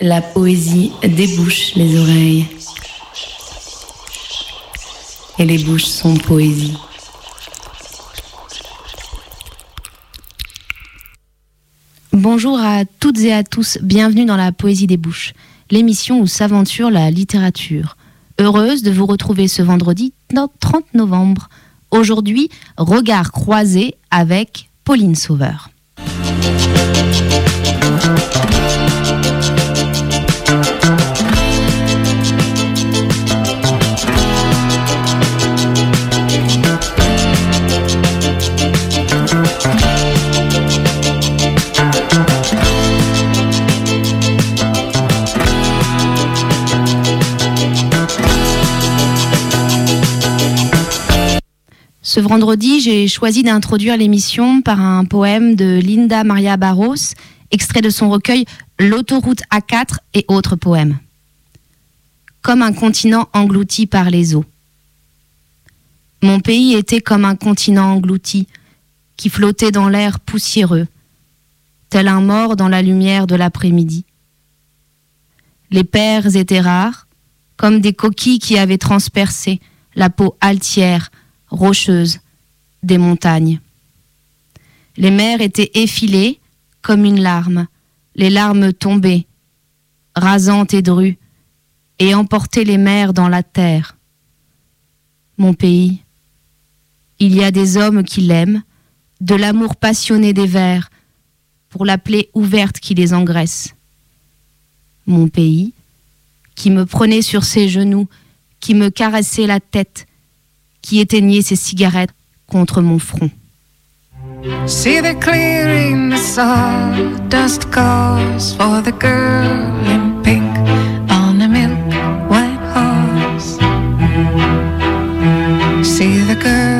La poésie débouche les oreilles. Et les bouches sont poésie. Bonjour à toutes et à tous, bienvenue dans la Poésie des Bouches, l'émission où s'aventure la littérature. Heureuse de vous retrouver ce vendredi 30 novembre. Aujourd'hui, regard croisé avec Pauline Sauveur. Ce vendredi, j'ai choisi d'introduire l'émission par un poème de Linda Maria Barros, extrait de son recueil L'autoroute A4 et autres poèmes. Comme un continent englouti par les eaux. Mon pays était comme un continent englouti, qui flottait dans l'air poussiéreux, tel un mort dans la lumière de l'après-midi. Les pères étaient rares, comme des coquilles qui avaient transpercé la peau altière rocheuses, des montagnes. Les mers étaient effilées comme une larme, les larmes tombaient, rasantes et drues, et emportaient les mers dans la terre. Mon pays, il y a des hommes qui l'aiment, de l'amour passionné des vers, pour la plaie ouverte qui les engraisse. Mon pays, qui me prenait sur ses genoux, qui me caressait la tête, qui éteignait ses cigarettes contre mon front. See the clearing the sawdust calls for the girl in pink on a milk white horse. See the girl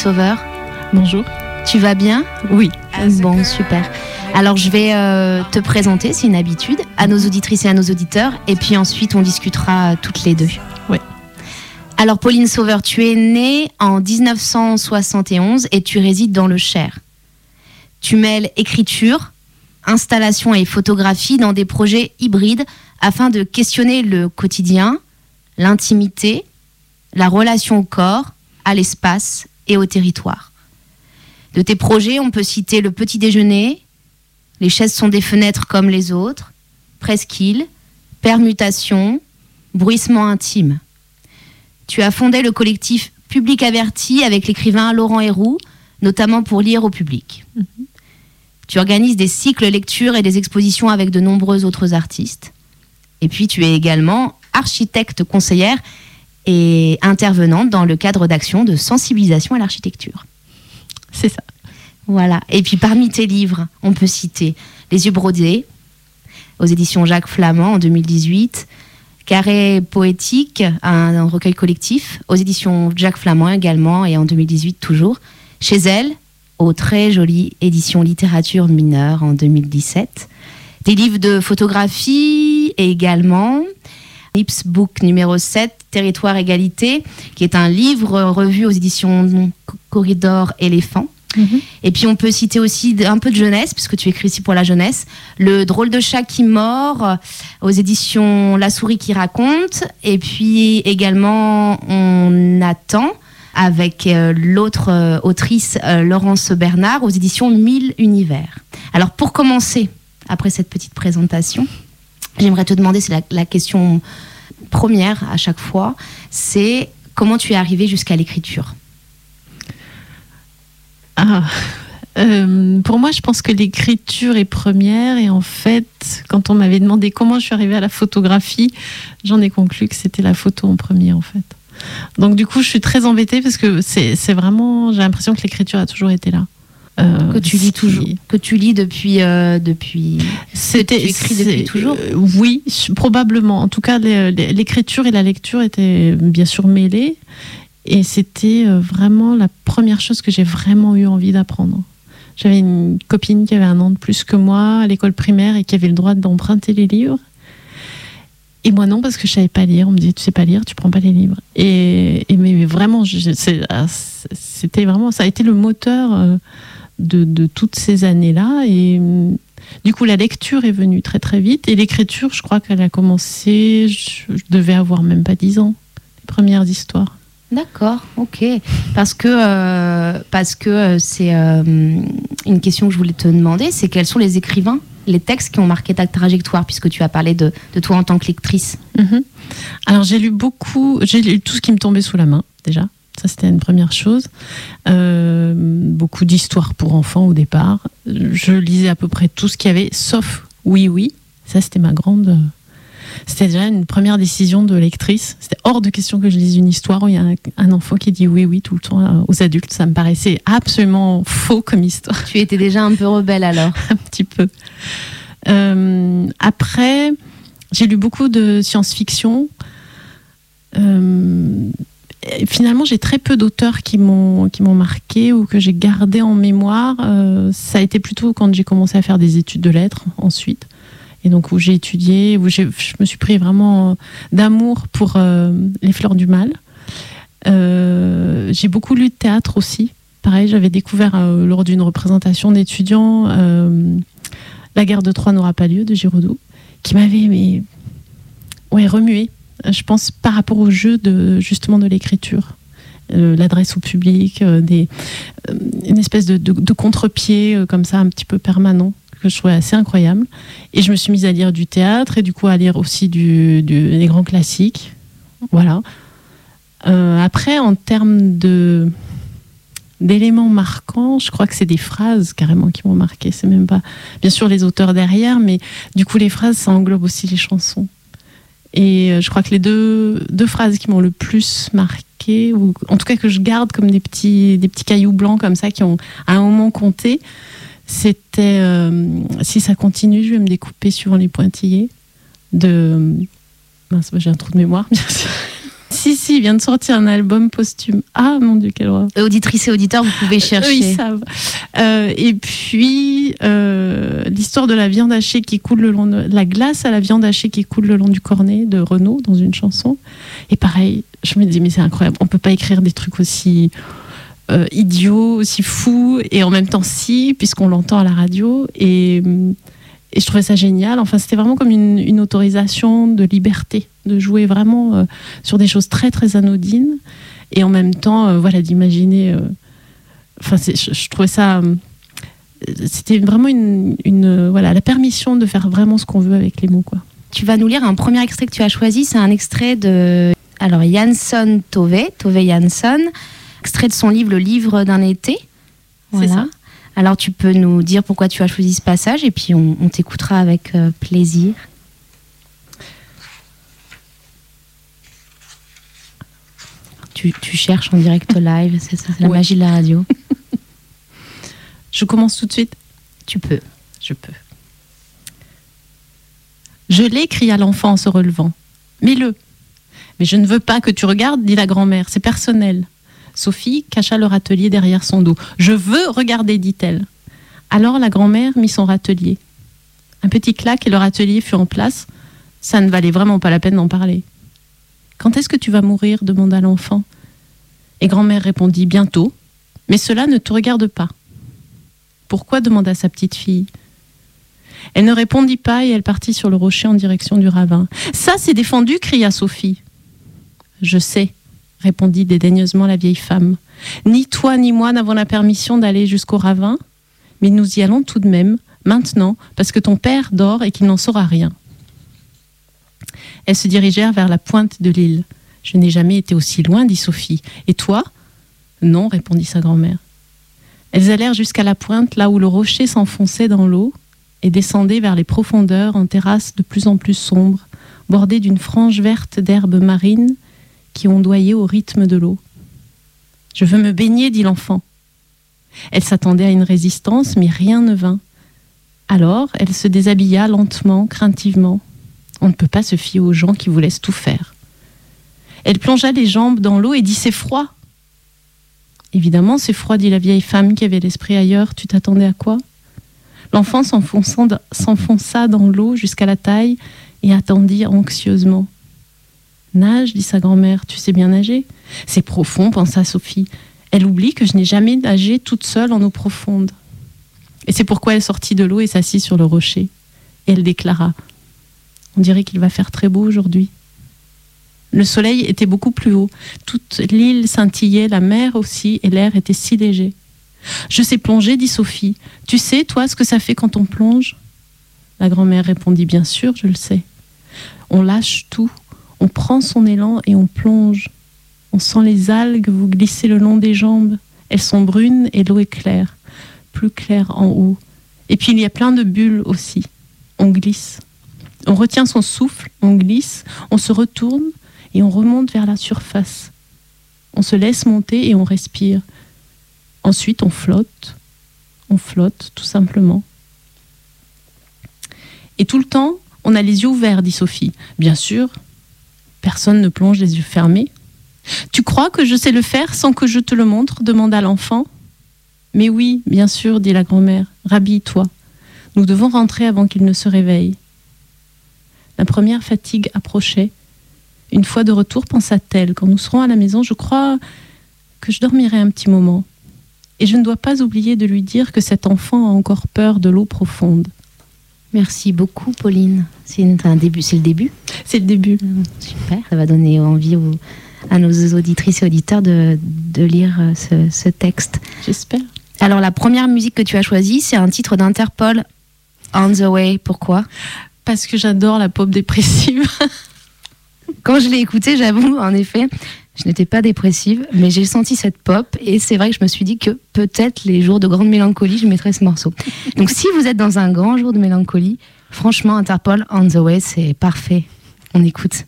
Sauveur. Bonjour. Tu vas bien? Oui. Bon, super. Alors je vais euh, te présenter, c'est une habitude, à nos auditrices et à nos auditeurs, et puis ensuite on discutera toutes les deux. Ouais. Alors Pauline Sauveur, tu es née en 1971 et tu résides dans le Cher. Tu mêles écriture, installation et photographie dans des projets hybrides afin de questionner le quotidien, l'intimité, la relation au corps, à l'espace et au territoire. De tes projets, on peut citer le petit déjeuner, les chaises sont des fenêtres comme les autres, presqu'île, permutation, bruissement intime. Tu as fondé le collectif Public Averti avec l'écrivain Laurent Héroux, notamment pour lire au public. Mhm. Tu organises des cycles lecture et des expositions avec de nombreux autres artistes. Et puis tu es également architecte conseillère et intervenante dans le cadre d'actions de sensibilisation à l'architecture. C'est ça. Voilà. Et puis parmi tes livres, on peut citer Les yeux brodés aux éditions Jacques Flamand en 2018, Carré poétique, un, recueil collectif aux éditions Jacques Flamand également et en 2018 toujours. Chez elle, aux très jolies éditions littérature mineure en 2017. Des livres de photographie également. Ips Book numéro 7, Territoire Égalité, qui est un livre revu aux éditions Corridor Éléphant. Mhm. Et puis on peut citer aussi un peu de jeunesse, puisque tu écris ici pour la jeunesse, Le drôle de chat qui mord euh, aux éditions La souris qui raconte. Et puis également On attend avec euh, l'autre euh, autrice Laurence Bernard aux éditions Mille univers. Alors pour commencer, après cette petite présentation, j'aimerais te demander, c'est la question première à chaque fois, c'est comment tu es arrivé jusqu'à l'écriture? Ah, euh, pour moi, je pense que l'écriture est première et en fait, quand on m'avait demandé comment je suis arrivée à la photographie, j'en ai conclu que c'était la photo en premier en fait. Donc du coup, je suis très embêtée parce que c'est vraiment, j'ai l'impression que l'écriture a toujours été là. Euh, que tu lis toujours, que tu lis depuis euh, depuis. C'était écrit depuis toujours. oui, probablement. En tout cas, l'écriture et la lecture étaient bien sûr mêlées. Et c'était euh, vraiment la première chose que j'ai vraiment eu envie d'apprendre. J'avais une copine qui avait un an de plus que moi à l'école primaire et qui avait le droit d'emprunter les livres. Et moi non, parce que je savais pas lire. On me disait, tu sais pas lire, tu prends pas les livres. Et, mais, vraiment, ah, c'était vraiment, ça a été le moteur euh, de, de toutes ces années-là. Et mm, du coup, la lecture est venue très très vite. Et l'écriture, je crois qu'elle a commencé, je, je devais avoir même pas dix ans, les premières histoires. D'accord, ok. Parce que euh, parce que euh, c'est euh, une question que je voulais te demander, c'est quels sont les écrivains, les textes qui ont marqué ta trajectoire, puisque tu as parlé de, de toi en tant que lectrice? Mhm. Alors j'ai lu beaucoup, j'ai lu tout ce qui me tombait sous la main déjà. Ça c'était une première chose. beaucoup d'histoires pour enfants au départ. Je lisais à peu près tout ce qu'il y avait, sauf oui oui. Ça c'était ma grande c'était déjà une première décision de lectrice. C'était hors de question que je lise une histoire où il y a un, enfant qui dit oui, oui tout le temps euh, aux adultes. Ça me paraissait absolument faux comme histoire. Tu étais déjà un peu rebelle alors Un petit peu. Euh, après, j'ai lu beaucoup de science-fiction. Euh, finalement, j'ai très peu d'auteurs qui m'ont qui m'ont marqué ou que j'ai gardé en mémoire. ça a été plutôt quand j'ai commencé à faire des études de lettres ensuite et donc où j'ai étudié, où je me suis pris vraiment d'amour pour euh, les fleurs du mal. Euh, j'ai beaucoup lu de théâtre aussi. Pareil, j'avais découvert euh, lors d'une représentation d'étudiants La guerre de Troie n'aura pas lieu de Giraudoux, qui m'avait mais, ouais, remué, je pense, par rapport au jeu de, justement de l'écriture. l'adresse au public, des, une espèce de, contre-pied comme ça, un petit peu permanent que je trouvais assez incroyable. Et je me suis mise à lire du théâtre et du coup à lire aussi du, des grands classiques. Voilà. Euh, après, en termes de d'éléments marquants, je crois que c'est des phrases carrément qui m'ont marqué. C'est même pas, bien sûr, les auteurs derrière, mais du coup, les phrases, ça englobe aussi les chansons. Et euh, je crois que les deux, deux phrases qui m'ont le plus marqué, ou en tout cas que je garde comme des petits, des petits cailloux blancs comme ça qui ont à un moment compté, c'était euh, si ça continue, je vais me découper suivant les pointillés de. j'ai un trou de mémoire, bien sûr. Si, si, il vient de sortir un album posthume. Ah mon Dieu, quelle horreur. Auditrices et auditeurs, vous pouvez chercher. ils savent. Euh, et puis, euh, l'histoire de la viande hachée qui coule le long de. La glace à la viande hachée qui coule le long du cornet de Renaud dans une chanson. Et pareil, je me dis, mais c'est incroyable. On peut pas écrire des trucs aussi euh, idiot, aussi fou, et en même temps si, puisqu'on l'entend à la radio. Et, et je trouvais ça génial. Enfin, c'était vraiment comme une, autorisation de liberté, de jouer vraiment euh, sur des choses très très anodines et en même temps, euh, voilà, d'imaginer. Euh, enfin, je, trouvais ça. c'était vraiment une, voilà, la permission de faire vraiment ce qu'on veut avec les mots, quoi. Tu vas nous lire un premier extrait que tu as choisi. C'est un extrait de alors Jansson Tove, Tove Jansson, extrait de son livre Le livre d'un été. C'est ça. Alors tu peux nous dire pourquoi tu as choisi ce passage et puis on, t'écoutera avec euh, plaisir. Tu, cherches en direct live, c'est ça, c'est la magie de la radio. je commence tout de suite. Tu peux. Je peux. Je l'ai, cria l'enfant en se relevant. Mets-le. Mais je ne veux pas que tu regardes, dit la grand-mère, c'est personnel. Sophie cacha le râtelier derrière son dos. Je veux regarder, dit-elle. Alors la grand-mère mit son râtelier. Un petit claque et le râtelier fut en place. Ça ne valait vraiment pas la peine d'en parler. Quand est-ce que tu vas mourir demanda l'enfant. Et grand-mère répondit Bientôt, mais cela ne te regarde pas. Pourquoi demanda sa petite fille. Elle ne répondit pas et elle partit sur le rocher en direction du ravin. Ça, c'est défendu, cria Sophie. Je sais, répondit dédaigneusement la vieille femme. Ni toi ni moi n'avons la permission d'aller jusqu'au ravin, mais nous y allons tout de même, maintenant, parce que ton père dort et qu'il n'en saura rien. Elles se dirigèrent vers la pointe de l'île. Je n'ai jamais été aussi loin, dit Sophie. Et toi? Non, répondit sa grand-mère. Elles allèrent jusqu'à la pointe, là où le rocher s'enfonçait dans l'eau, et descendaient vers les profondeurs en terrasses de plus en plus sombres, bordées d'une frange verte d'herbes marines qui ondoyaient au rythme de l'eau. Je veux me baigner, dit l'enfant. Elle s'attendait à une résistance, mais rien ne vint. Alors, elle se déshabilla lentement, craintivement. On ne peut pas se fier aux gens qui vous laissent tout faire. Elle plongea les jambes dans l'eau et dit C'est froid. Évidemment, c'est froid, dit la vieille femme qui avait l'esprit ailleurs. Tu t'attendais à quoi? L'enfant s'enfonça dans l'eau jusqu'à la taille et attendit anxieusement. Nage, dit sa grand-mère, tu sais bien nager C'est profond, pensa Sophie. Elle oublie que je n'ai jamais nagé toute seule en eau profonde. Et c'est pourquoi elle sortit de l'eau et s'assit sur le rocher. Et elle déclara On dirait qu'il va faire très beau aujourd'hui. Le soleil était beaucoup plus haut, toute l'île scintillait, la mer aussi, et l'air était si léger. Je sais plonger, dit Sophie. Tu sais, toi, ce que ça fait quand on plonge? La grand-mère répondit Bien sûr, je le sais. On lâche tout, on prend son élan et on plonge. On sent les algues vous glisser le long des jambes. Elles sont brunes et l'eau est claire, plus claire en haut. Et puis il y a plein de bulles aussi. On glisse. On retient son souffle, on glisse, on se retourne et on remonte vers la surface. On se laisse monter et on respire. Ensuite, on flotte. On flotte, tout simplement. Et tout le temps, on a les yeux ouverts, dit Sophie. Bien sûr, personne ne plonge les yeux fermés. Tu crois que je sais le faire sans que je te le montre demanda l'enfant. Mais oui, bien sûr, dit la grand-mère. Rhabille-toi. Nous devons rentrer avant qu'il ne se réveille. La première fatigue approchait. Une fois de retour, pensa-t-elle, quand nous serons à la maison, je crois que je dormirai un petit moment. Et je ne dois pas oublier de lui dire que cet enfant a encore peur de l'eau profonde. Merci beaucoup, Pauline. C'est un début, c'est le début. C'est le début. Mmh, super. Ça va donner envie à nos auditrices et auditeurs de, lire euh, ce, texte. J'espère. Alors, la première musique que tu as choisie, c'est un titre d'Interpol, On the Way. Pourquoi? Parce que j'adore la pop dépressive. Quand je l'ai écoutée, j'avoue, en effet, je n'étais pas dépressive, mais j'ai senti cette pop et c'est vrai que je me suis dit que peut-être les jours de grande mélancolie, je mettrais ce morceau. Donc si vous êtes dans un grand jour de mélancolie, franchement, Interpol On the Way, c'est parfait. On écoute.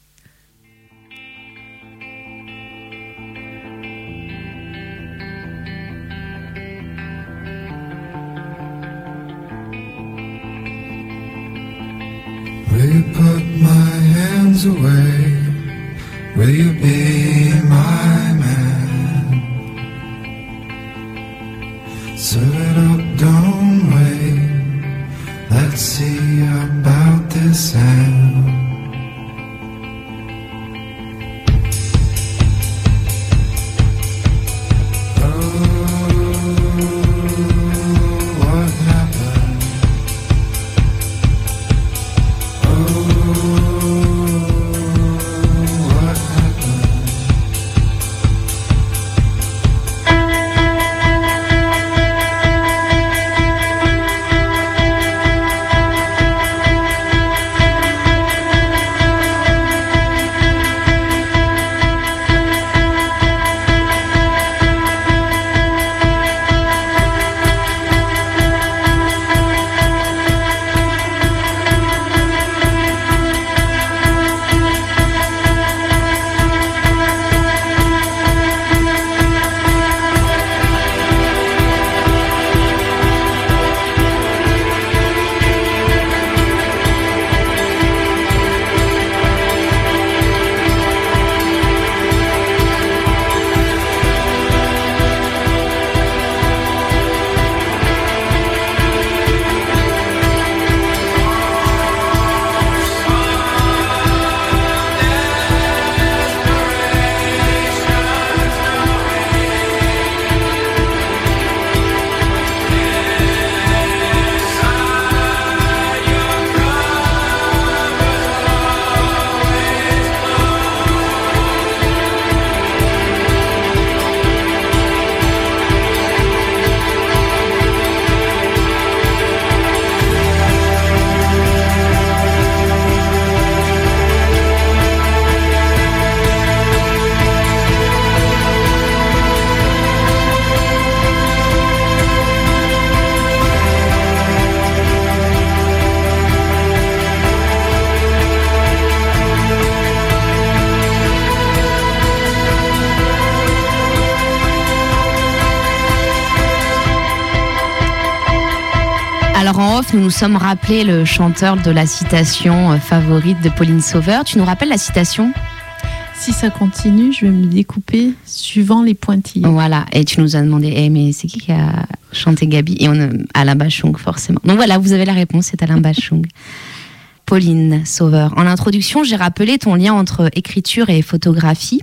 Will you be my man? Serve it up, don't wait. Let's see about this hand. Nous nous sommes rappelé le chanteur de la citation euh, favorite de Pauline Sauveur. Tu nous rappelles la citation? Si ça continue, je vais me découper suivant les pointillés. Voilà, et tu nous as demandé, eh, mais c'est qui qui a chanté Gabi? Et on a Alain Bachung, forcément. Donc voilà, vous avez la réponse, c'est Alain Bachung. Pauline Sauveur. En introduction, j'ai rappelé ton lien entre écriture et photographie.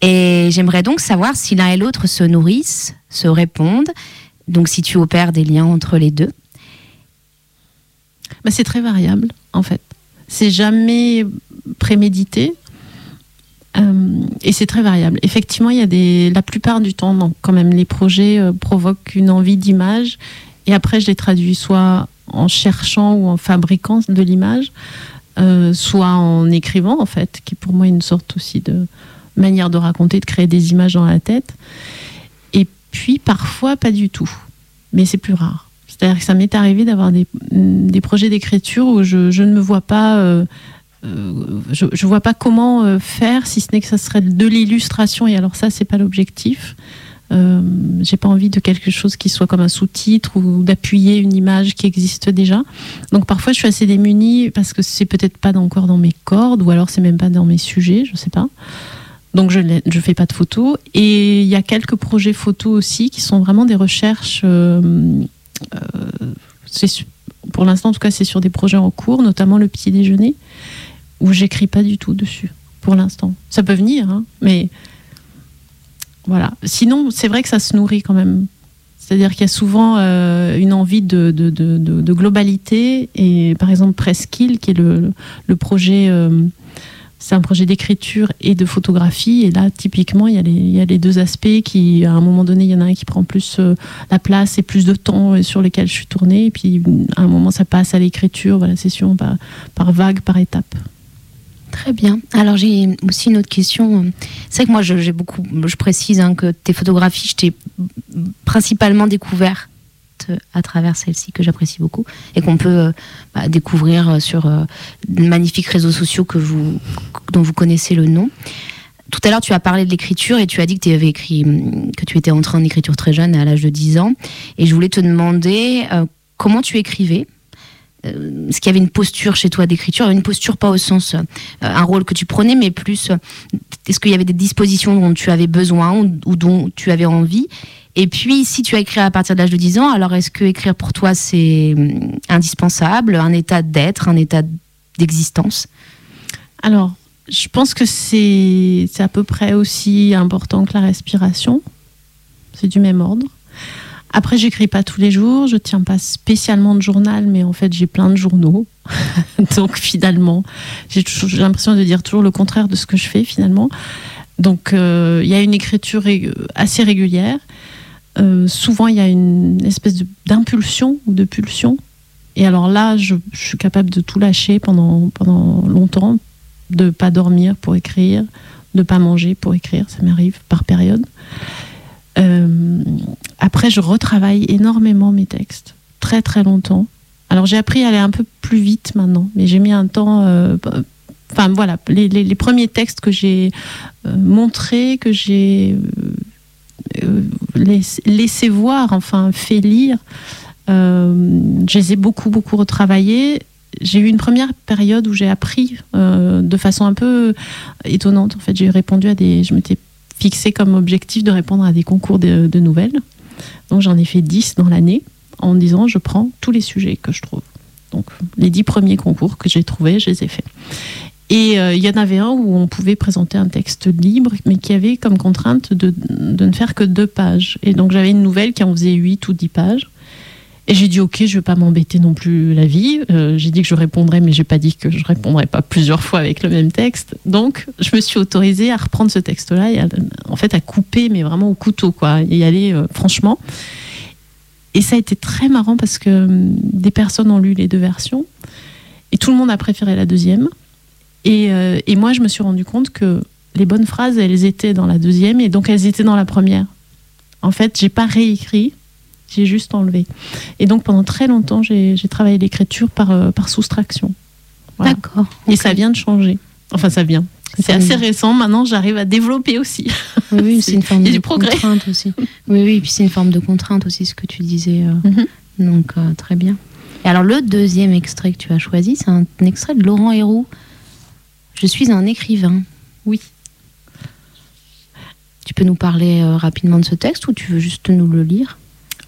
Et j'aimerais donc savoir si l'un et l'autre se nourrissent, se répondent, donc si tu opères des liens entre les deux. Bah, c'est très variable, en fait. C'est jamais prémédité. Euh, et c'est très variable. Effectivement, il y a des, la plupart du temps, quand même, les projets euh, provoquent une envie d'image. Et après, je les traduis soit en cherchant ou en fabriquant de l'image, euh, soit en écrivant, en fait, qui pour moi est une sorte aussi de manière de raconter, de créer des images dans la tête. Et puis, parfois, pas du tout. Mais c'est plus rare. C'est-à-dire que ça m'est arrivé d'avoir des, des, projets d'écriture où je, ne me vois pas. Euh, euh, je ne vois pas comment euh, faire, si ce n'est que ça serait de l'illustration. Et alors ça, c'est pas l'objectif. Euh, j'ai pas envie de quelque chose qui soit comme un sous-titre ou d'appuyer une image qui existe déjà. Donc parfois je suis assez démunie parce que c'est peut-être pas encore dans mes cordes ou alors c'est même pas dans mes sujets, je sais pas. Donc je ne fais pas de photos. Et il y a quelques projets photos aussi qui sont vraiment des recherches. Pour l'instant, en tout cas, c'est sur des projets en cours, notamment le petit déjeuner, où j'écris pas du tout dessus. Pour l'instant, ça peut venir, hein, mais voilà. Sinon, c'est vrai que ça se nourrit quand même. C'est-à-dire qu'il y a souvent euh, une envie de, de, globalité. Et par exemple, Presqu'île, qui est le, le projet, euh, c'est un projet d'écriture et de photographie. Et là, typiquement, il y, a les, deux aspects qui, à un moment donné, il y en a un qui prend plus euh, la place et plus de temps sur lesquels je suis tournée. Et puis, à un moment, ça passe à l'écriture, voilà, session par, par vague, par étape. Très bien. Alors j'ai aussi une autre question. C'est vrai que moi j'ai beaucoup, je précise hein, que tes photographies, je t'ai principalement découvert à travers celle-ci que j'apprécie beaucoup et qu'on peut euh, bah, découvrir sur euh, magnifiques réseaux sociaux que vous, dont vous connaissez le nom. Tout à l'heure, tu as parlé de l'écriture et tu as dit que tu tu étais entré en écriture très jeune, à l'âge de 10 ans. Et je voulais te demander euh, comment tu écrivais euh, est-ce qu'il y avait une posture chez toi d'écriture Une posture pas au sens euh, un rôle que tu prenais, mais plus euh, est-ce qu'il y avait des dispositions dont tu avais besoin ou, dont tu avais envie Et puis, si tu as écrit à partir de l'âge de 10 ans, alors est-ce que écrire pour toi c'est indispensable, un état d'être, un état d'existence? Alors, je pense que c'est à peu près aussi important que la respiration. C'est du même ordre. Après, j'écris pas tous les jours, je tiens pas spécialement de journal, mais en fait, j'ai plein de journaux. Donc, finalement, j'ai l'impression de dire toujours le contraire de ce que je fais, finalement. Donc, euh, il y a une écriture assez régulière. Euh, souvent, il y a une espèce d'impulsion ou de pulsion. Et alors là, je, suis capable de tout lâcher pendant, pendant longtemps, de pas dormir pour écrire, de pas manger pour écrire, ça m'arrive par période. Euh, après, je retravaille énormément mes textes, très très longtemps. Alors j'ai appris à aller un peu plus vite maintenant, mais j'ai mis un temps. Euh, enfin voilà, les, premiers textes que j'ai montrés, que j'ai euh, laissé, voir, enfin fait lire, euh, je les ai beaucoup beaucoup retravaillés. J'ai eu une première période où j'ai appris de façon un peu étonnante. En fait, j'ai répondu à des, je m'étais fixé comme objectif de répondre à des concours de, de nouvelles. Donc j'en ai fait 10 dans l'année en disant je prends tous les sujets que je trouve. Donc les 10 premiers concours que j'ai trouvés, je les ai faits. Et il euh, y en avait un où on pouvait présenter un texte libre, mais qui avait comme contrainte de, de ne faire que deux pages. Et donc j'avais une nouvelle qui en faisait 8 ou 10 pages. Et j'ai dit ok, je vais pas m'embêter non plus la vie. Euh, j'ai dit que je répondrais, mais j'ai pas dit que je répondrais pas plusieurs fois avec le même texte. Donc je me suis autorisée à reprendre ce texte-là et à, en fait à couper, mais vraiment au couteau quoi, et y aller euh, franchement. Et ça a été très marrant parce que hum, des personnes ont lu les deux versions et tout le monde a préféré la deuxième. Et, euh, et moi je me suis rendu compte que les bonnes phrases elles étaient dans la deuxième et donc elles étaient dans la première. En fait, j'ai pas réécrit j'ai juste enlevé. Et donc pendant très longtemps, j'ai travaillé l'écriture par, euh, par soustraction. Voilà. D'accord. Okay. Et ça vient de changer. Enfin, ça vient. C'est assez récent. Maintenant, j'arrive à développer aussi. Oui, oui c'est une forme de contrainte aussi. Oui, oui, et puis c'est une forme de contrainte aussi, ce que tu disais. Euh, mm -hmm. Donc, euh, très bien. Et alors le deuxième extrait que tu as choisi, c'est un, extrait de Laurent Héroux. Je suis un écrivain. Oui. Tu peux nous parler euh, rapidement de ce texte ou tu veux juste nous le lire?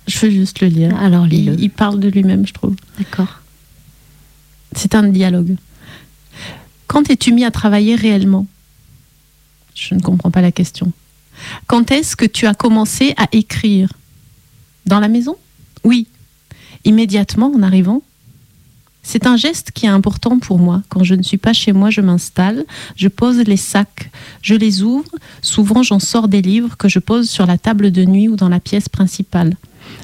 Je veux juste le lire. Alors lis-le. Il, il parle de lui-même, je trouve. D'accord. C'est un dialogue. Quand es-tu mis à travailler réellement? Je ne comprends pas la question. Quand est-ce que tu as commencé à écrire? Dans la maison? Oui. Immédiatement en arrivant? C'est un geste qui est important pour moi. Quand je ne suis pas chez moi, je m'installe, je pose les sacs, je les ouvre. Souvent, j'en sors des livres que je pose sur la table de nuit ou dans la pièce principale.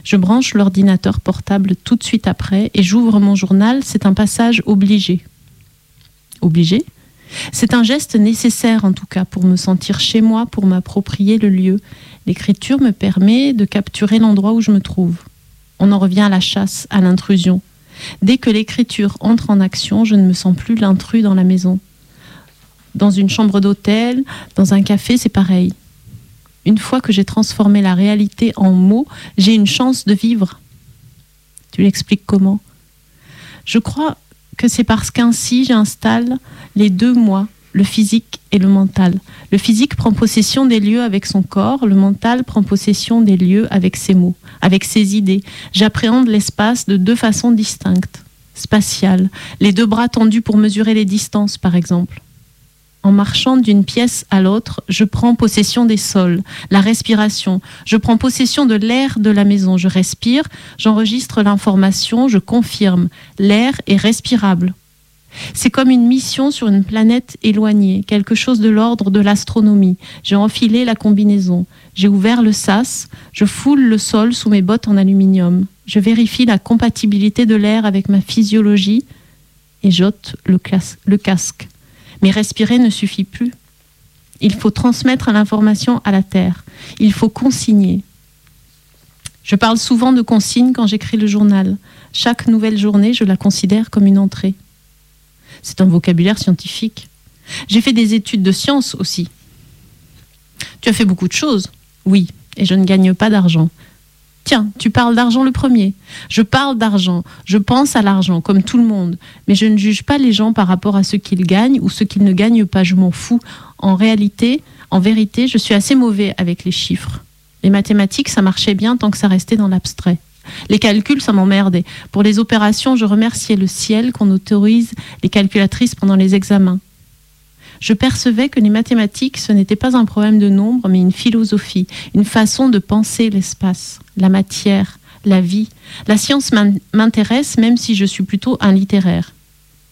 Je branche l'ordinateur portable tout de suite après et j'ouvre mon journal. C'est un passage obligé. Obligé? C'est un geste nécessaire en tout cas pour me sentir chez moi, pour m'approprier le lieu. L'écriture me permet de capturer l'endroit où je me trouve. On en revient à la chasse, à l'intrusion. Dès que l'écriture entre en action, je ne me sens plus l'intrus dans la maison. Dans une chambre d'hôtel, dans un café, c'est pareil. Une fois que j'ai transformé la réalité en mots, j'ai une chance de vivre. Tu l'expliques comment? Je crois que c'est parce qu'ainsi j'installe les deux moi, le physique et le mental. Le physique prend possession des lieux avec son corps, le mental prend possession des lieux avec ses mots, avec ses idées. J'appréhende l'espace de deux façons distinctes, spatiales, les deux bras tendus pour mesurer les distances par exemple. En marchant d'une pièce à l'autre, je prends possession des sols, la respiration, je prends possession de l'air de la maison, je respire, j'enregistre l'information, je confirme, l'air est respirable. C'est comme une mission sur une planète éloignée, quelque chose de l'ordre de l'astronomie. J'ai enfilé la combinaison, j'ai ouvert le sas, je foule le sol sous mes bottes en aluminium, je vérifie la compatibilité de l'air avec ma physiologie et j'ôte le, le casque. Mais respirer ne suffit plus. Il faut transmettre l'information à la Terre. Il faut consigner. Je parle souvent de consigne quand j'écris le journal. Chaque nouvelle journée, je la considère comme une entrée. C'est un vocabulaire scientifique. J'ai fait des études de sciences aussi. Tu as fait beaucoup de choses Oui, et je ne gagne pas d'argent. Tiens, tu parles d'argent le premier. Je parle d'argent, je pense à l'argent, comme tout le monde, mais je ne juge pas les gens par rapport à ce qu'ils gagnent ou ce qu'ils ne gagnent pas, je m'en fous. En réalité, en vérité, je suis assez mauvais avec les chiffres. Les mathématiques, ça marchait bien tant que ça restait dans l'abstrait. Les calculs, ça m'emmerdait. Pour les opérations, je remerciais le ciel qu'on autorise les calculatrices pendant les examens. Je percevais que les mathématiques, ce n'était pas un problème de nombre, mais une philosophie, une façon de penser l'espace, la matière, la vie. La science m'intéresse même si je suis plutôt un littéraire.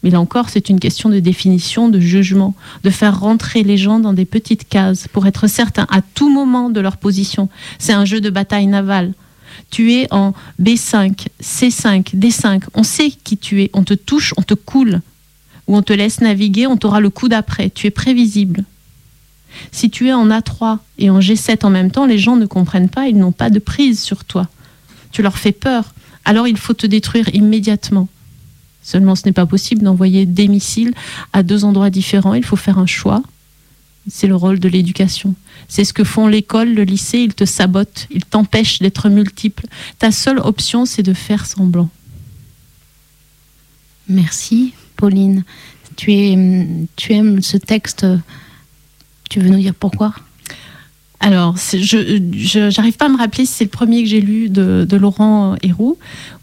Mais là encore, c'est une question de définition, de jugement, de faire rentrer les gens dans des petites cases pour être certain à tout moment de leur position. C'est un jeu de bataille navale. Tu es en B5, C5, D5. On sait qui tu es. On te touche, on te coule. Ou on te laisse naviguer, on t'aura le coup d'après. Tu es prévisible. Si tu es en A3 et en G7 en même temps, les gens ne comprennent pas, ils n'ont pas de prise sur toi. Tu leur fais peur. Alors il faut te détruire immédiatement. Seulement, ce n'est pas possible d'envoyer des missiles à deux endroits différents. Il faut faire un choix. C'est le rôle de l'éducation. C'est ce que font l'école, le lycée. Ils te sabotent, ils t'empêchent d'être multiple. Ta seule option, c'est de faire semblant. Merci, Pauline. Tu, es, tu aimes ce texte. Tu veux nous dire pourquoi? Alors, je n'arrive pas à me rappeler si c'est le premier que j'ai lu de, de Laurent Héroux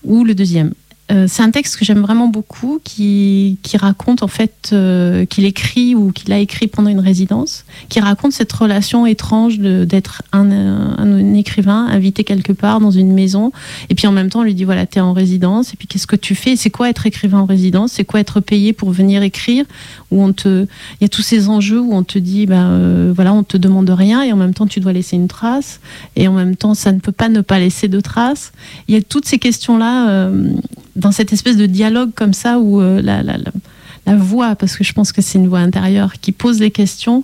ou le deuxième. Euh, c'est un texte que j'aime vraiment beaucoup, qui, qui raconte en fait euh, qu'il écrit ou qu'il a écrit pendant une résidence, qui raconte cette relation étrange d'être un, un, écrivain invité quelque part dans une maison, et puis en même temps on lui dit voilà t'es en résidence, et puis qu'est-ce que tu fais? C'est quoi être écrivain en résidence? C'est quoi être payé pour venir écrire? Où on te, il y a tous ces enjeux où on te dit ben euh, voilà on te demande rien et en même temps tu dois laisser une trace, et en même temps ça ne peut pas ne pas laisser de traces. Il y a toutes ces questions là dans cette espèce de dialogue comme ça où euh, la, voix, parce que je pense que c'est une voix intérieure qui pose les questions,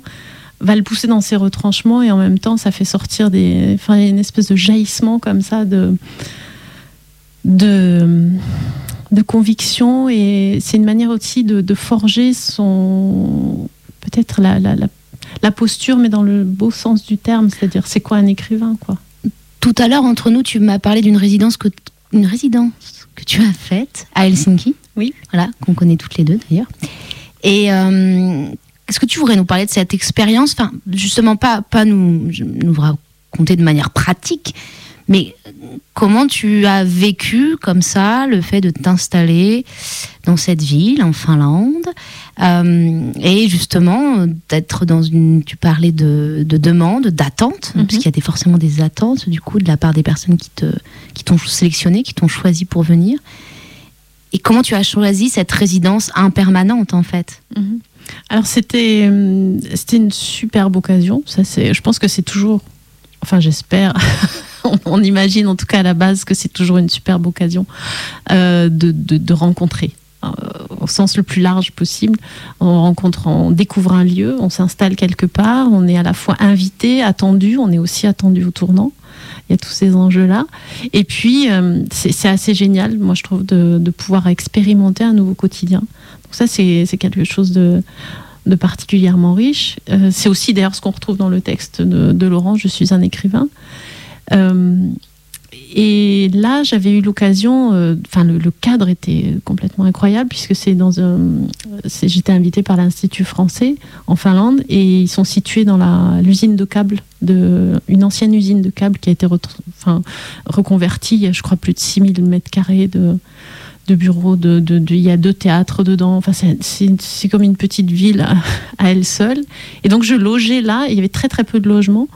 va le pousser dans ses retranchements et en même temps ça fait sortir des, enfin, une espèce de jaillissement comme ça de, de, conviction et c'est une manière aussi de, forger son peut-être la, la, posture mais dans le beau sens du terme, c'est-à-dire c'est quoi un écrivain quoi? Tout à l'heure entre nous tu m'as parlé d'une résidence une résidence tu as faite à Helsinki. Oui. Voilà, qu'on connaît toutes les deux d'ailleurs. Et euh, est-ce que tu voudrais nous parler de cette expérience? Enfin, justement, pas, pas nous, nous raconter de manière pratique, mais comment tu as vécu comme ça le fait de t'installer dans cette ville, en Finlande, euh, et justement d'être dans une. Tu parlais de, de demande, d'attente, Mhm. parce qu'il y a des, forcément des attentes du coup de la part des personnes qui te qui t'ont sélectionné, qui t'ont choisi pour venir. Et comment tu as choisi cette résidence impermanente en fait? Mhm. Alors c'était euh, c'était une superbe occasion. Ça c'est, je pense que c'est toujours, enfin j'espère, on, imagine en tout cas à la base que c'est toujours une superbe occasion euh, de, de, rencontrer. euh, Au sens le plus large possible, on rencontre, on découvre un lieu, on s'installe quelque part, on est à la fois invité, attendu, on est aussi attendu au tournant. Il y a tous ces enjeux-là. Et puis, euh, c'est assez génial, moi je trouve, de, pouvoir expérimenter un nouveau quotidien. Donc ça, c'est quelque chose de, de particulièrement riche. C'est aussi d'ailleurs ce qu'on retrouve dans le texte de, de Laurent, Je suis un écrivain. Euh, et là, j'avais eu l'occasion, euh, enfin le, cadre était complètement incroyable puisque c'est dans un, j'étais invitée par l'Institut français en Finlande et ils sont situés dans l'usine de câbles de une ancienne usine de câbles qui a été enfin, reconvertie, il y a, je crois plus de 6000 mètres carrés de de bureaux, de, de- il y a deux théâtres dedans. Enfin, c'est- comme une petite ville à, elle seule. Et donc, je logeais là. il y avait très très peu de logements.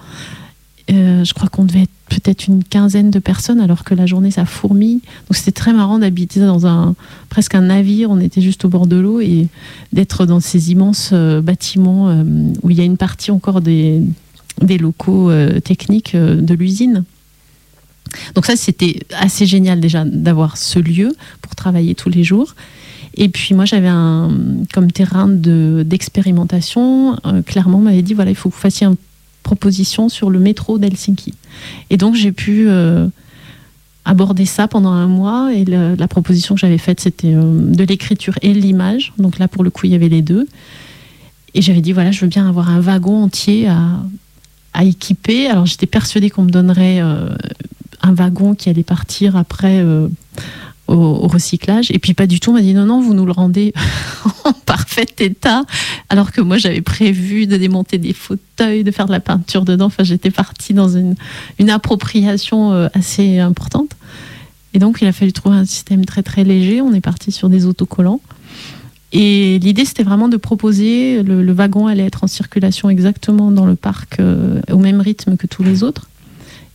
Euh, je crois qu'on devait être peut-être une quinzaine de personnes, alors que la journée ça fourmille. Donc, c'était très marrant d'habiter dans un presque un navire. On était juste au bord de l'eau et d'être dans ces immenses euh, bâtiments euh, où il y a une partie encore des locaux techniques de l'usine. Donc ça, c'était assez génial déjà d'avoir ce lieu pour travailler tous les jours. Et puis moi, j'avais un comme terrain de d'expérimentation. euh, clairement, m'avait dit voilà, il faut que vous fassiez une proposition sur le métro d'Helsinki. Et donc j'ai pu euh, aborder ça pendant un mois. Et la proposition que j'avais faite, c'était euh, de l'écriture et de l'image. Donc là, pour le coup, il y avait les deux. Et j'avais dit voilà, je veux bien avoir un wagon entier à à équiper. Alors j'étais persuadée qu'on me donnerait euh, un wagon qui allait partir après au recyclage. Et puis pas du tout, on m'a dit non, non, vous nous le rendez en état. Alors que moi j'avais prévu de démonter des fauteuils, de faire de la peinture dedans. Enfin, j'étais partie dans une, une appropriation euh, assez importante. Et donc il a fallu trouver un système très très léger. On est parti sur des autocollants. Et l'idée, c'était vraiment de proposer, le, le wagon allait être en circulation exactement dans le parc euh, au même rythme que tous les autres.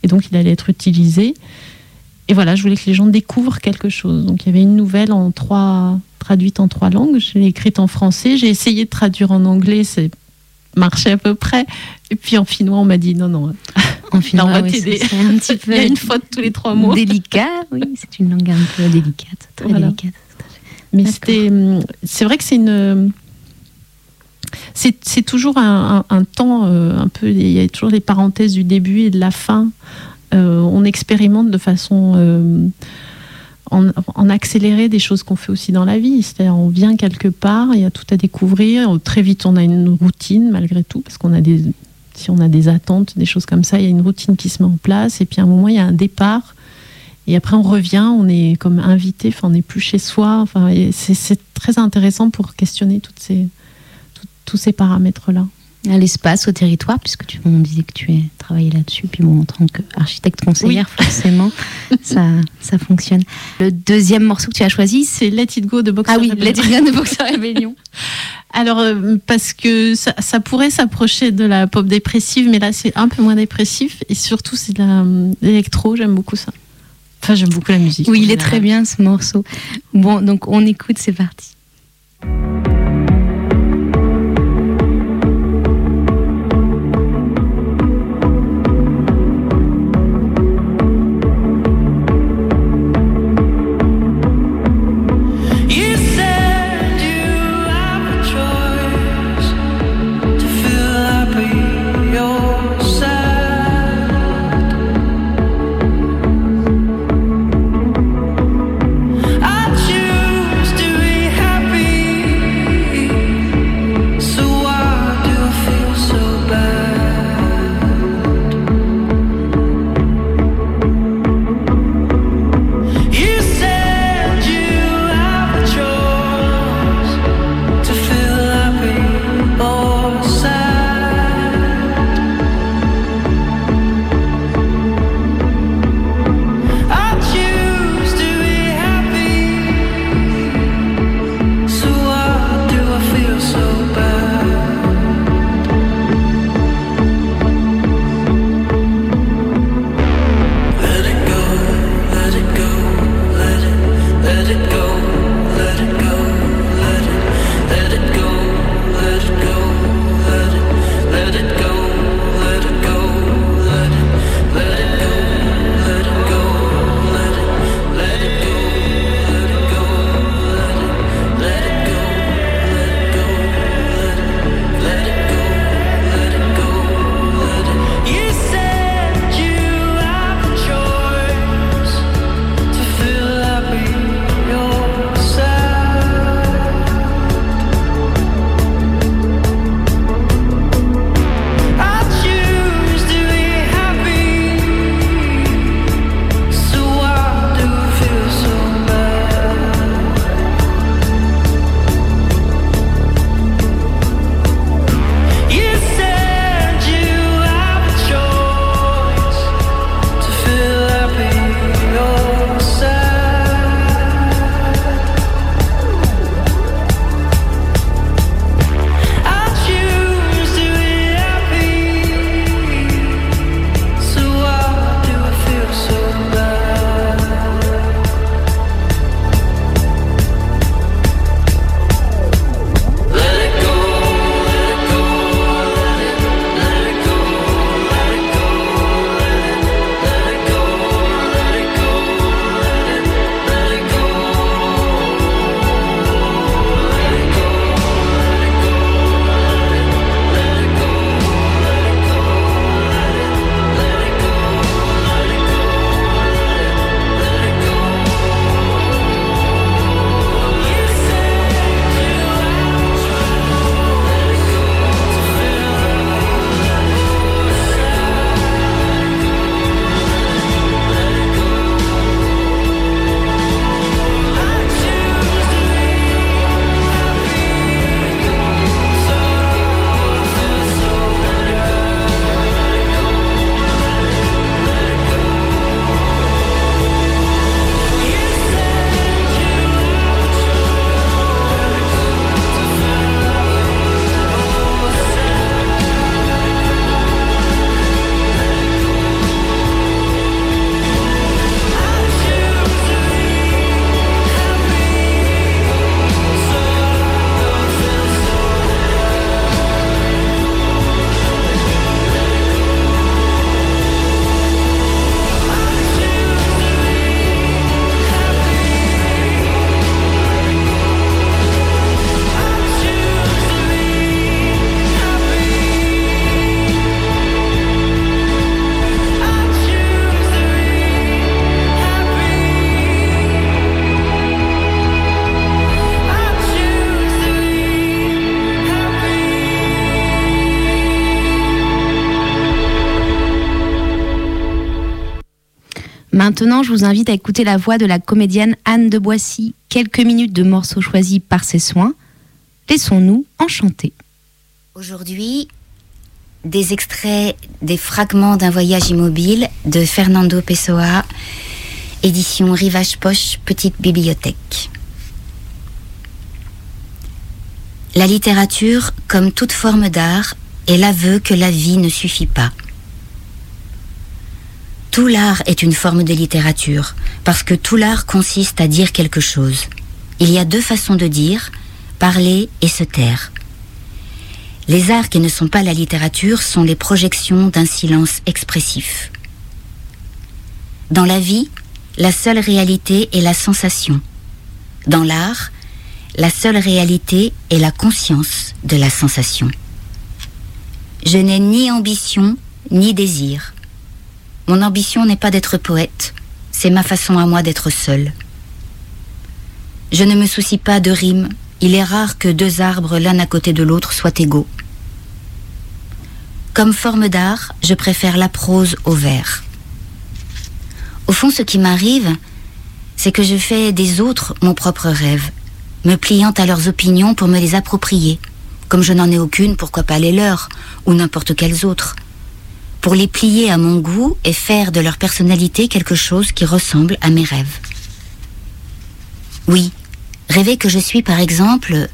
Et donc, il allait être utilisé. Et voilà, je voulais que les gens découvrent quelque chose. Donc, il y avait une nouvelle en trois, traduite en trois langues. Je l'ai écrite en français. J'ai essayé de traduire en anglais. C'est marché à peu près. Et puis en finnois, on m'a dit non, non. En finnois, on va oui, t'aider. un petit peu Il y a une faute tous les trois mots. délicat. Oui, c'est une langue un peu délicate, très Voilà. délicate. Mais c'était, hum, c'est vrai que c'est une, c'est, c'est toujours un, un- un temps euh, un peu, il y a toujours les parenthèses du début et de la fin. Euh, on expérimente de façon euh, en, en accéléré des choses qu'on fait aussi dans la vie. C'est-à-dire, on vient quelque part, il y a tout à découvrir. Très vite, on a une routine malgré tout, parce qu'on a des, si on a des attentes, des choses comme ça, il y a une routine qui se met en place. Et puis, à un moment, il y a un départ. Et après, on revient, on est comme invité, enfin, on n'est plus chez soi. Enfin, c'est, très intéressant pour questionner toutes tous ces paramètres-là. À l'espace, au territoire, puisque tu on disait que tu es travaillé là-dessus, puis bon, en tant qu'architecte conseillère, forcément, ça, ça fonctionne. Le deuxième morceau que tu as choisi, c'est Let It Go de Boxer ah oui, Rebellion. Let It Go de Boxer Rebellion. Alors, euh, parce que ça, ça pourrait s'approcher de la pop dépressive, mais là, c'est un peu moins dépressif. Et surtout, c'est de euh, l'électro, j'aime beaucoup ça. Enfin, j'aime beaucoup la musique. Oui, il est très bien ce morceau. Bon, donc on écoute, c'est parti. Maintenant, je vous invite à écouter la voix de la comédienne Anne de Boissy, quelques minutes de morceaux choisis par ses soins. Laissons-nous enchanter. Aujourd'hui, des extraits des fragments d'un voyage immobile de Fernando Pessoa, édition Rivage Poche, petite bibliothèque. La littérature, comme toute forme d'art, est l'aveu que la vie ne suffit pas. Tout l'art est une forme de littérature, parce que tout l'art consiste à dire quelque chose. Il y a deux façons de dire, parler et se taire. Les arts qui ne sont pas la littérature sont les projections d'un silence expressif. Dans la vie, la seule réalité est la sensation. Dans l'art, la seule réalité est la conscience de la sensation. Je n'ai ni ambition ni désir. Mon ambition n'est pas d'être poète, c'est ma façon à moi d'être seule. Je ne me soucie pas de rimes, il est rare que deux arbres l'un à côté de l'autre soient égaux. Comme forme d'art, je préfère la prose au vers. Au fond, ce qui m'arrive, c'est que je fais des autres mon propre rêve, me pliant à leurs opinions pour me les approprier. Comme je n'en ai aucune, pourquoi pas les leurs, ou n'importe quelles autres Pour les plier à mon goût et faire de leur personnalité quelque chose qui ressemble à mes rêves. Oui, rêver que je suis par exemple,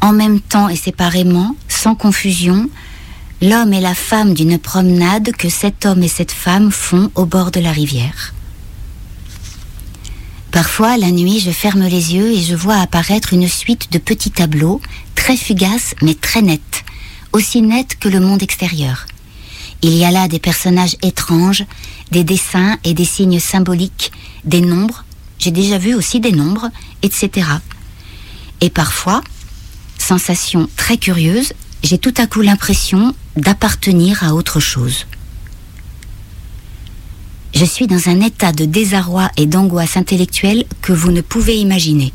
en même temps et séparément, sans confusion, l'homme et la femme d'une promenade que cet homme et cette femme font au bord de la rivière. Parfois, la nuit, je ferme les yeux et je vois apparaître une suite de petits tableaux, très fugaces mais très nets, aussi nets que le monde extérieur. Il y a là des personnages étranges, des dessins et des signes symboliques, des nombres, j'ai déjà vu aussi des nombres, etc. Et parfois, sensation très curieuse, j'ai tout à coup l'impression d'appartenir à autre chose. Je suis dans un état de désarroi et d'angoisse intellectuelle que vous ne pouvez imaginer.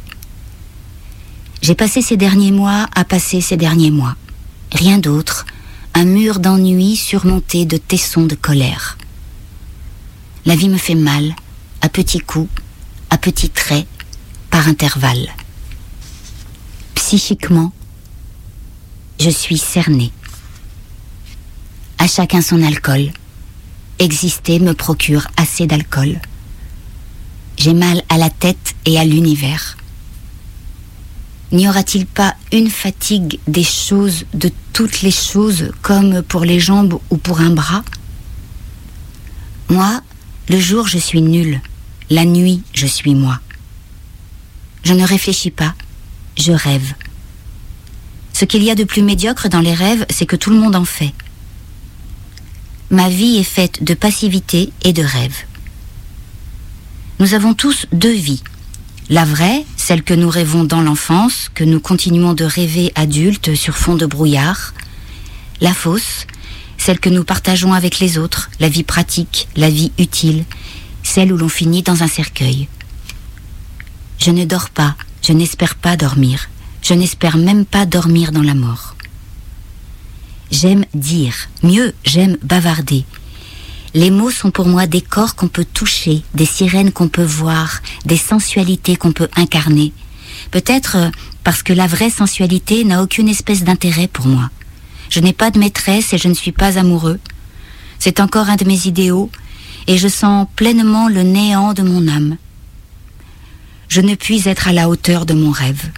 J'ai passé ces derniers mois à passer ces derniers mois. Rien d'autre, un mur d'ennui surmonté de tessons de colère. La vie me fait mal, à petits coups, à petits traits, par intervalles. Psychiquement, je suis cernée. À chacun son alcool. Exister me procure assez d'alcool. J'ai mal à la tête et à l'univers. N'y aura-t-il pas une fatigue des choses, de toutes les choses, comme pour les jambes ou pour un bras? Moi, le jour, je suis nulle. La nuit, je suis moi. Je ne réfléchis pas, je rêve. Ce qu'il y a de plus médiocre dans les rêves, c'est que tout le monde en fait. Ma vie est faite de passivité et de rêve. Nous avons tous deux vies. La vraie, celle que nous rêvons dans l'enfance, que nous continuons de rêver adultes sur fond de brouillard. La fausse, celle que nous partageons avec les autres, la vie pratique, la vie utile, celle où l'on finit dans un cercueil. Je ne dors pas, je n'espère pas dormir, je n'espère même pas dormir dans la mort. J'aime dire, mieux, j'aime bavarder. Les mots sont pour moi des corps qu'on peut toucher, des sirènes qu'on peut voir, des sensualités qu'on peut incarner. Peut-être euh, parce que la vraie sensualité n'a aucune espèce d'intérêt pour moi. Je n'ai pas de maîtresse et je ne suis pas amoureux. C'est encore un de mes idéaux et je sens pleinement le néant de mon âme. Je ne puis être à la hauteur de mon rêve.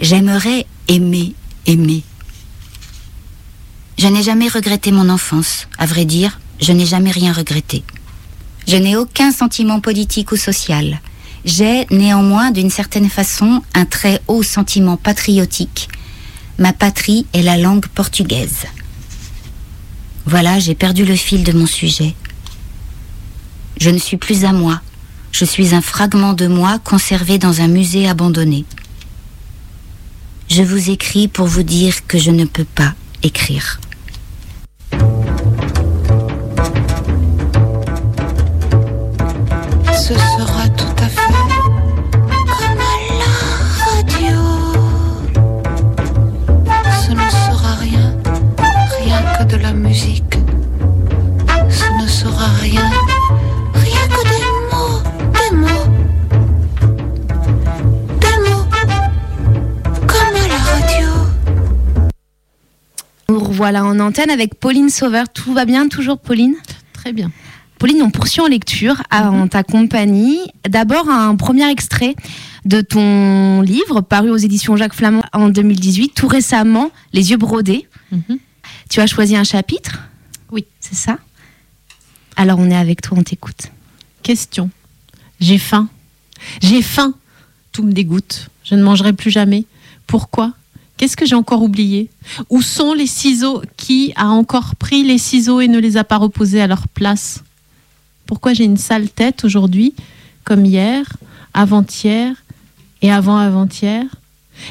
J'aimerais aimer, aimer. Je n'ai jamais regretté mon enfance. À vrai dire, je n'ai jamais rien regretté. Je n'ai aucun sentiment politique ou social. J'ai néanmoins, d'une certaine façon, un très haut sentiment patriotique. Ma patrie est la langue portugaise. Voilà, j'ai perdu le fil de mon sujet. Je ne suis plus à moi. Je suis un fragment de moi conservé dans un musée abandonné. Je vous écris pour vous dire que je ne peux pas écrire. Voilà, en antenne avec Pauline Sauveur. Tout va bien toujours, Pauline? Très bien. Pauline, on poursuit en lecture en ta compagnie. D'abord, un premier extrait de ton livre paru aux éditions Jacques Flamand en 2018, tout récemment, Les yeux brodés. Mhm. Tu as choisi un chapitre? Oui. C'est ça? Alors, on est avec toi, on t'écoute. Question. J'ai faim. J'ai faim. Tout me dégoûte. Je ne mangerai plus jamais. Pourquoi? Qu'est-ce que j'ai encore oublié? Où sont les ciseaux? Qui a encore pris les ciseaux et ne les a pas reposés à leur place? Pourquoi j'ai une sale tête aujourd'hui, comme hier, avant-hier et avant-avant-hier?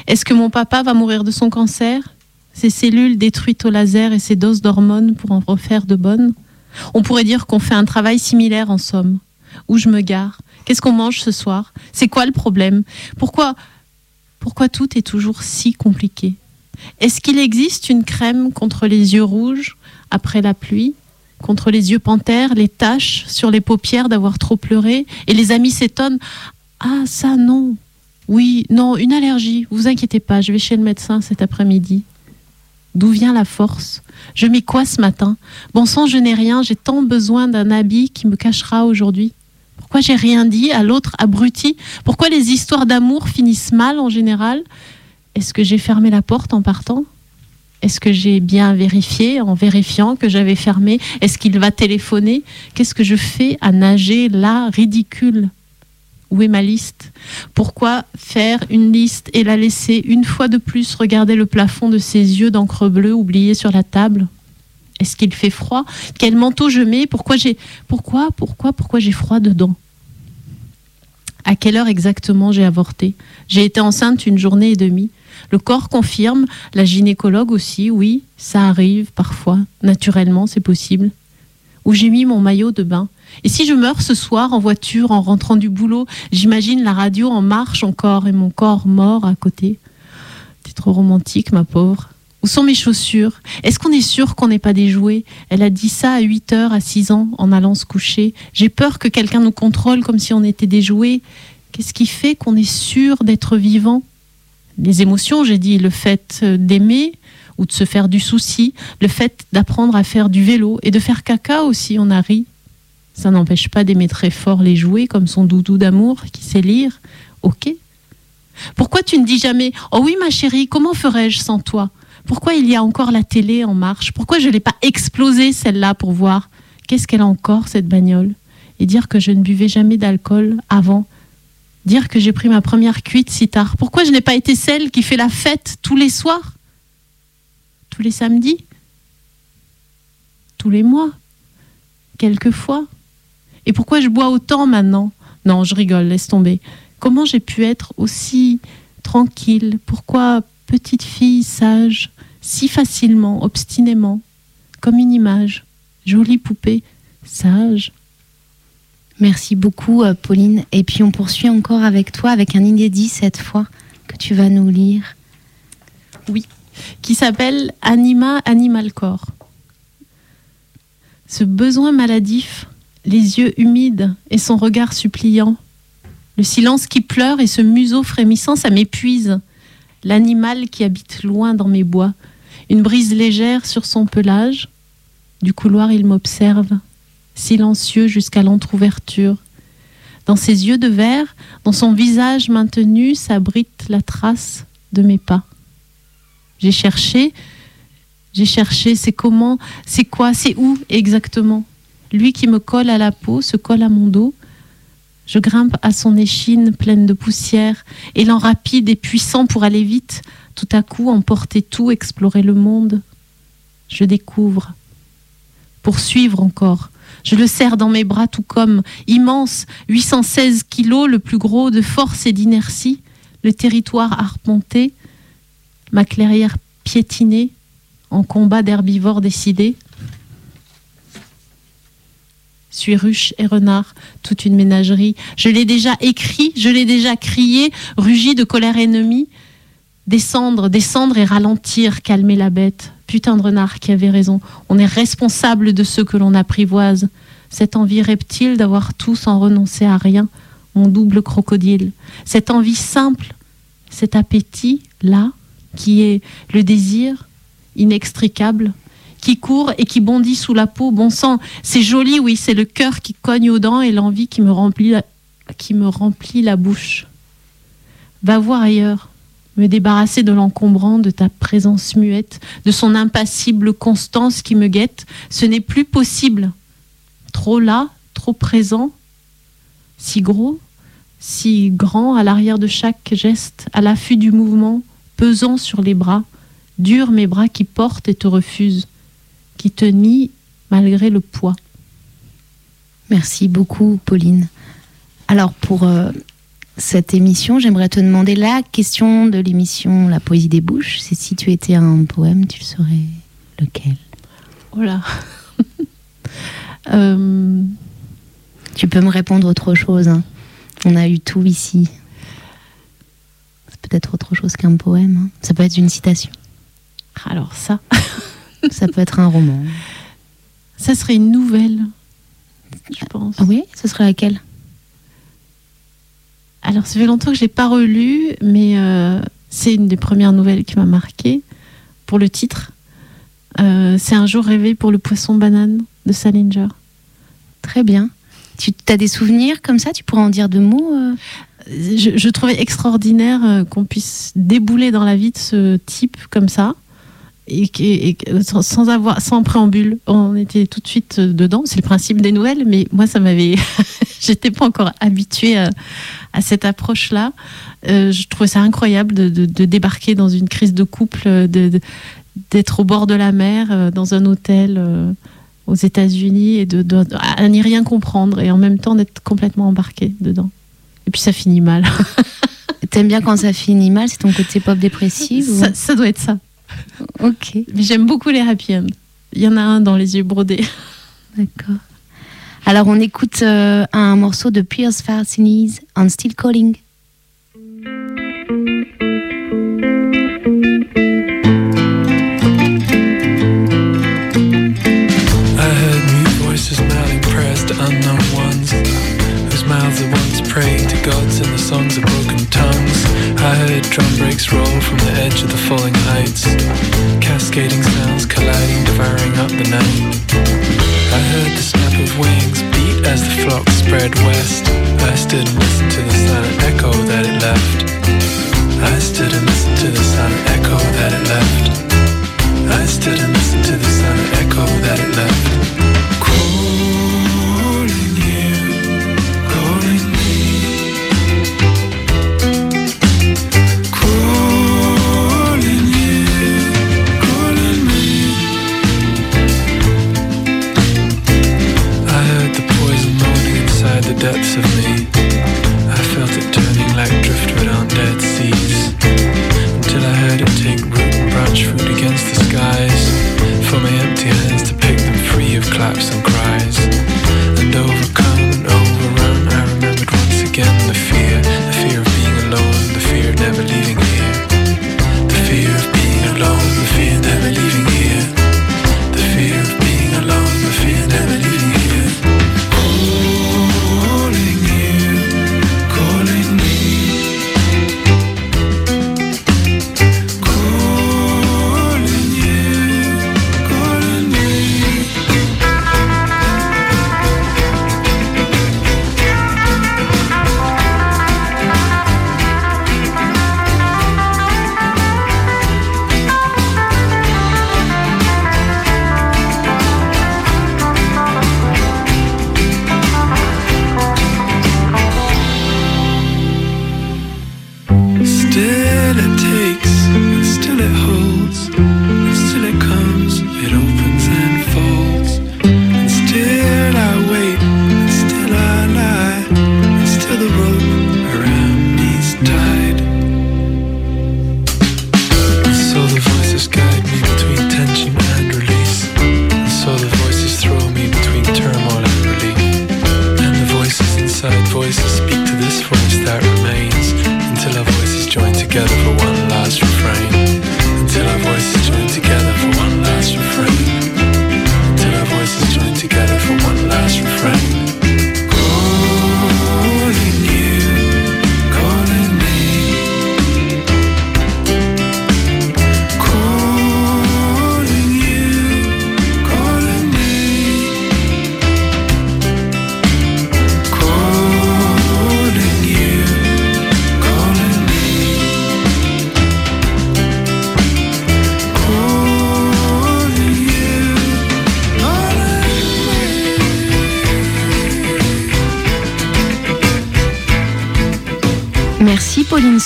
Est-ce que mon papa va mourir de son cancer? Ses cellules détruites au laser et ses doses d'hormones pour en refaire de bonnes? On pourrait dire qu'on fait un travail similaire en somme où je me gare. Qu'est-ce qu'on mange ce soir? C'est quoi le problème? Pourquoi pourquoi tout est toujours si compliqué? Est-ce qu'il existe une crème contre les yeux rouges après la pluie Contre les yeux panthères, les taches sur les paupières d'avoir trop pleuré Et les amis s'étonnent? Ah, ça non Oui, non, une allergie. Vous inquiétez pas, je vais chez le médecin cet après-midi. D'où vient la force? Je mets quoi ce matin Bon sang, je n'ai rien, j'ai tant besoin d'un habit qui me cachera aujourd'hui. Pourquoi j'ai rien dit à l'autre abruti Pourquoi les histoires d'amour finissent mal en général Est-ce que j'ai fermé la porte en partant Est-ce que j'ai bien vérifié en vérifiant que j'avais fermé Est-ce qu'il va téléphoner Qu'est-ce que je fais à nager là, ridicule Où est ma liste Pourquoi faire une liste et la laisser une fois de plus regarder le plafond de ses yeux d'encre bleue oubliés sur la table Est-ce qu'il fait froid? Quel manteau je mets? Pourquoi j'ai pourquoi pourquoi pourquoi j'ai froid dedans? À quelle heure exactement j'ai avorté? J'ai été enceinte une journée et demie. Le corps confirme, la gynécologue aussi, oui, ça arrive parfois, naturellement, c'est possible. Où j'ai mis mon maillot de bain. Et si je meurs ce soir en voiture, en rentrant du boulot, j'imagine la radio en marche encore et mon corps mort à côté. T'es trop romantique, ma pauvre. Où sont mes chaussures? Est-ce qu'on est sûr qu'on n'est pas des Elle a dit ça à 8 heures, à 6 ans, en allant se coucher. J'ai peur que quelqu'un nous contrôle comme si on était des. Qu'est-ce qui fait qu'on est sûr d'être vivant? Les émotions, j'ai dit, le fait euh, d'aimer ou de se faire du souci, le fait d'apprendre à faire du vélo et de faire caca aussi, on a ri. Ça n'empêche pas d'aimer très fort les jouets comme son doudou d'amour qui sait lire. Ok? Pourquoi tu ne dis jamais Oh oui, ma chérie, comment ferais-je sans toi? Pourquoi il y a encore la télé en marche? Pourquoi je ne l'ai pas explosée celle-là pour voir Qu'est-ce qu'elle a encore cette bagnole? Et dire que je ne buvais jamais d'alcool avant. Dire que j'ai pris ma première cuite si tard. Pourquoi je n'ai pas été celle qui fait la fête tous les soirs? Tous les samedis? Tous les mois? Quelquefois? Et pourquoi je bois autant maintenant? Non, je rigole, laisse tomber. Comment j'ai pu être aussi tranquille? Pourquoi petite fille sage, si facilement, obstinément, comme une image, jolie poupée, sage Merci beaucoup, euh, Pauline. Et puis, on poursuit encore avec toi, avec un inédit cette fois, que tu vas nous lire. qui s'appelle Anima Animal Corps. Ce besoin maladif, les yeux humides et son regard suppliant, le silence qui pleure et ce museau frémissant, ça m'épuise. L'animal qui habite loin dans mes bois, une brise légère sur son pelage. Du couloir, il m'observe, silencieux jusqu'à l'entr'ouverture. Dans ses yeux de verre, dans son visage maintenu, s'abrite la trace de mes pas. J'ai cherché, j'ai cherché, c'est comment, c'est quoi, c'est où exactement? Lui qui me colle à la peau se colle à mon dos. Je grimpe à son échine pleine de poussière, élan rapide et puissant pour aller vite, tout à coup emporter tout, explorer le monde. Je découvre. Poursuivre encore. Je le serre dans mes bras tout comme, immense, 816 kilos, le plus gros de force et d'inertie, le territoire arpenté, ma clairière piétinée, en combat d'herbivores décidés. Suis ruche et renard, toute une ménagerie. Je l'ai déjà écrit, je l'ai déjà crié, rugi de colère ennemie. Descendre, descendre et ralentir, calmer la bête. Putain de renard qui avait raison. On est responsable de ce que l'on apprivoise. Cette envie reptile d'avoir tout sans renoncer à rien. Mon double crocodile. Cette envie simple, cet appétit, là, qui est le désir inextricable, qui court et qui bondit sous la peau. Bon sang, c'est joli, oui, c'est le cœur qui cogne aux dents et l'envie qui me remplit la, qui me remplit la bouche. Va voir ailleurs, me débarrasser de l'encombrant de ta présence muette, de son impassible constance qui me guette. Ce n'est plus possible. Trop là, trop présent, si gros, si grand à l'arrière de chaque geste, à l'affût du mouvement, pesant sur les bras, durs mes bras qui portent et te refusent, qui te nient malgré le poids. Merci beaucoup, Pauline. Alors, pour euh, cette émission, j'aimerais te demander la question de l'émission La poésie des bouches. C'est si tu étais un poème, tu le serais lequel? Oh là Euh, Tu peux me répondre autre chose. hein. On a eu tout ici. C'est peut-être autre chose qu'un poème. hein. Ça peut être une citation. Alors ça, Ça peut être un roman. ça serait une nouvelle, je pense. Ah oui Ce serait laquelle? Alors, ça fait longtemps que je l'ai pas relu, mais euh, c'est une des premières nouvelles qui m'a marqué pour le titre. Euh, c'est un jour rêvé pour le poisson banane de Salinger. Très bien. Tu as des souvenirs comme ça? Tu pourrais en dire deux mots euh? Je, je trouvais extraordinaire qu'on puisse débouler dans la vie de ce type comme ça. Et, sans, avoir, sans préambule, on était tout de suite euh, dedans. C'est le principe des nouvelles, mais moi, ça m'avait. J'étais pas encore habituée à, à cette approche-là. Euh, je trouvais ça incroyable de, de- de débarquer dans une crise de couple, euh, de- d'être au bord de la mer, euh, dans un hôtel euh, aux États-Unis, et de, de- à n'y rien comprendre, et en même temps d'être complètement embarqué dedans. Et puis ça finit mal. T'aimes bien quand ça finit mal C'est ton côté pop dépressif ou- ça doit être ça. Ok, Mais j'aime beaucoup les happy end. Il y en a un dans les yeux brodés. d'accord. Alors on écoute euh, un morceau de Pierce Farsini's On Still Calling. I heard mute voices to unknown ones, whose mouths at once prayed to gods in the songs of broken tongues. I heard drum breaks roll from the edge of the falling heights, cascading sounds colliding, devouring up the night. I heard the snap of wings beat as the flock spread west. I stood and listened to the silent echo that it left. I stood and listened to the silent echo that it left. I stood and listened to the silent echo that it left. Depths of me. I felt it turning like driftwood on dead seas until I heard it take root and branch fruit against the skies. For my empty hands to pick them free of claps and cries.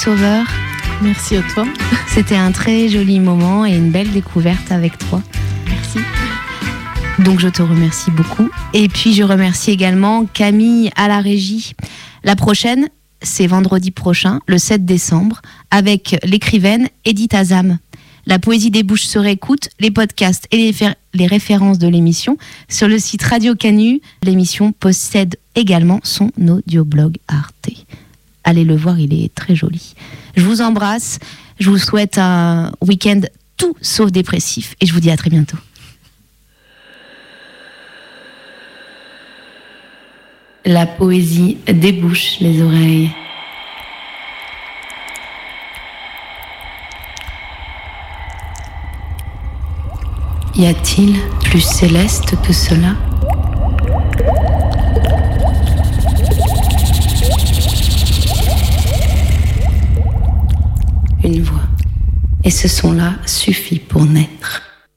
Sauveur. Merci à toi. C'était un très joli moment et une belle découverte avec toi. Merci. Donc je te remercie beaucoup. Et puis je remercie également Camille à la régie. La prochaine, c'est vendredi prochain, le 7 décembre, avec l'écrivaine Edith Azam. La poésie des bouches se réécoute, les podcasts et les, les références de l'émission sur le site Radio Canu. L'émission possède également son audioblog Arte. Allez le voir, il est très joli. Je vous embrasse, je vous souhaite un week-end tout sauf dépressif et je vous dis à très bientôt. La poésie débouche les oreilles. Y a-t-il plus céleste que cela? Et ce son-là suffit pour naître.